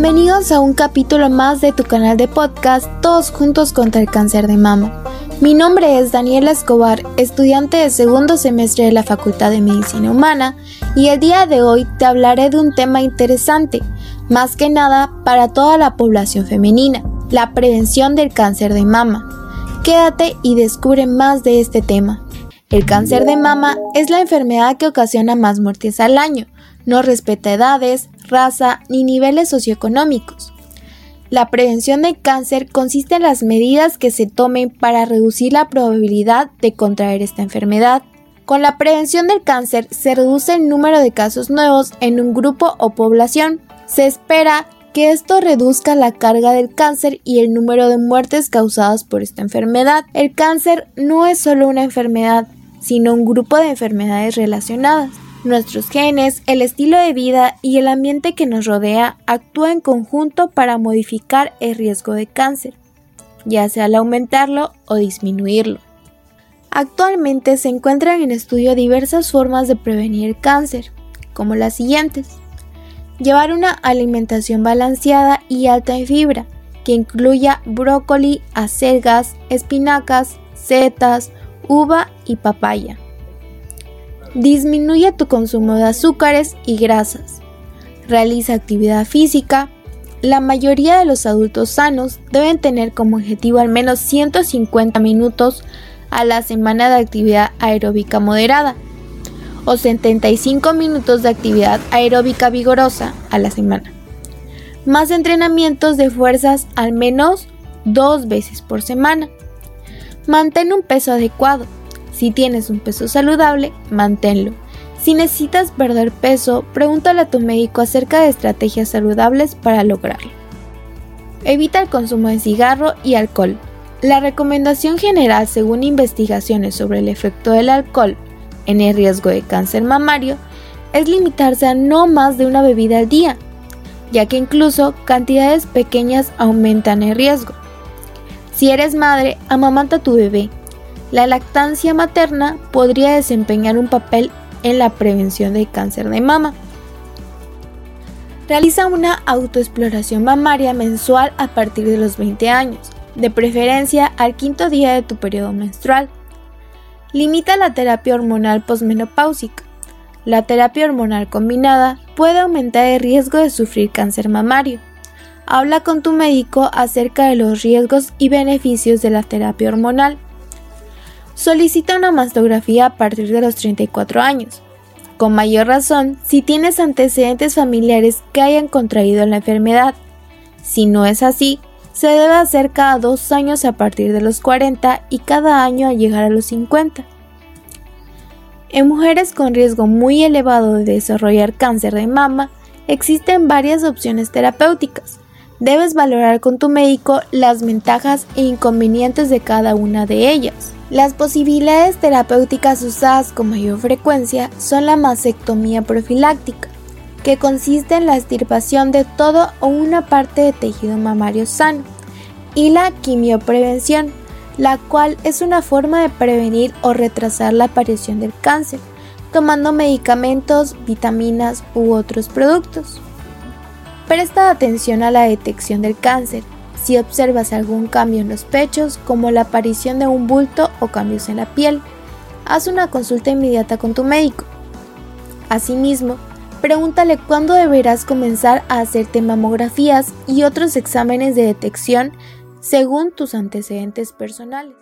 Bienvenidos a un capítulo más de tu canal de podcast Todos juntos contra el cáncer de mama. Mi nombre es Daniela Escobar, estudiante de segundo semestre de la Facultad de Medicina Humana, y el día de hoy te hablaré de un tema interesante, más que nada para toda la población femenina, la prevención del cáncer de mama. Quédate y descubre más de este tema. El cáncer de mama es la enfermedad que ocasiona más muertes al año, no respeta edades, raza ni niveles socioeconómicos. La prevención del cáncer consiste en las medidas que se tomen para reducir la probabilidad de contraer esta enfermedad. Con la prevención del cáncer se reduce el número de casos nuevos en un grupo o población. Se espera que esto reduzca la carga del cáncer y el número de muertes causadas por esta enfermedad. El cáncer no es solo una enfermedad, sino un grupo de enfermedades relacionadas. Nuestros genes, el estilo de vida y el ambiente que nos rodea actúan en conjunto para modificar el riesgo de cáncer, ya sea al aumentarlo o disminuirlo. Actualmente se encuentran en estudio diversas formas de prevenir el cáncer, como las siguientes. Llevar una alimentación balanceada y alta en fibra, que incluya brócoli, acelgas, espinacas, setas, uva y papaya. Disminuye tu consumo de azúcares y grasas. Realiza actividad física. La mayoría de los adultos sanos deben tener como objetivo al menos 150 minutos a la semana de actividad aeróbica moderada o 75 minutos de actividad aeróbica vigorosa a la semana. Más entrenamientos de fuerzas al menos dos veces por semana. Mantén un peso adecuado. Si tienes un peso saludable, manténlo. Si necesitas perder peso, pregúntale a tu médico acerca de estrategias saludables para lograrlo. Evita el consumo de cigarro y alcohol. La recomendación general según investigaciones sobre el efecto del alcohol en el riesgo de cáncer mamario es limitarse a no más de una bebida al día, ya que incluso cantidades pequeñas aumentan el riesgo. Si eres madre, amamanta a tu bebé la lactancia materna podría desempeñar un papel en la prevención del cáncer de mama. Realiza una autoexploración mamaria mensual a partir de los 20 años, de preferencia al quinto día de tu periodo menstrual. Limita la terapia hormonal posmenopáusica. La terapia hormonal combinada puede aumentar el riesgo de sufrir cáncer mamario. Habla con tu médico acerca de los riesgos y beneficios de la terapia hormonal solicita una mastografía a partir de los 34 años. Con mayor razón si tienes antecedentes familiares que hayan contraído la enfermedad. Si no es así, se debe hacer cada dos años a partir de los 40 y cada año al llegar a los 50. En mujeres con riesgo muy elevado de desarrollar cáncer de mama, existen varias opciones terapéuticas. Debes valorar con tu médico las ventajas e inconvenientes de cada una de ellas. Las posibilidades terapéuticas usadas con mayor frecuencia son la mastectomía profiláctica, que consiste en la extirpación de todo o una parte de tejido mamario sano, y la quimioprevención, la cual es una forma de prevenir o retrasar la aparición del cáncer, tomando medicamentos, vitaminas u otros productos. Presta atención a la detección del cáncer si observas algún cambio en los pechos, como la aparición de un bulto o cambios en la piel, haz una consulta inmediata con tu médico. Asimismo, pregúntale cuándo deberás comenzar a hacerte mamografías y otros exámenes de detección según tus antecedentes personales.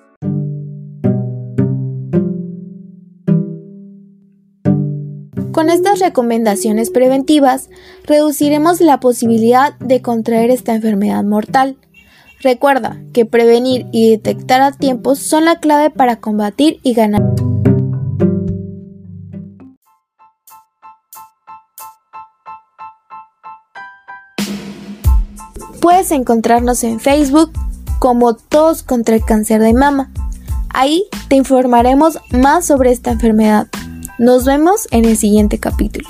Con estas recomendaciones preventivas, reduciremos la posibilidad de contraer esta enfermedad mortal. Recuerda que prevenir y detectar a tiempo son la clave para combatir y ganar. Puedes encontrarnos en Facebook como Todos contra el cáncer de mama. Ahí te informaremos más sobre esta enfermedad. Nos vemos en el siguiente capítulo.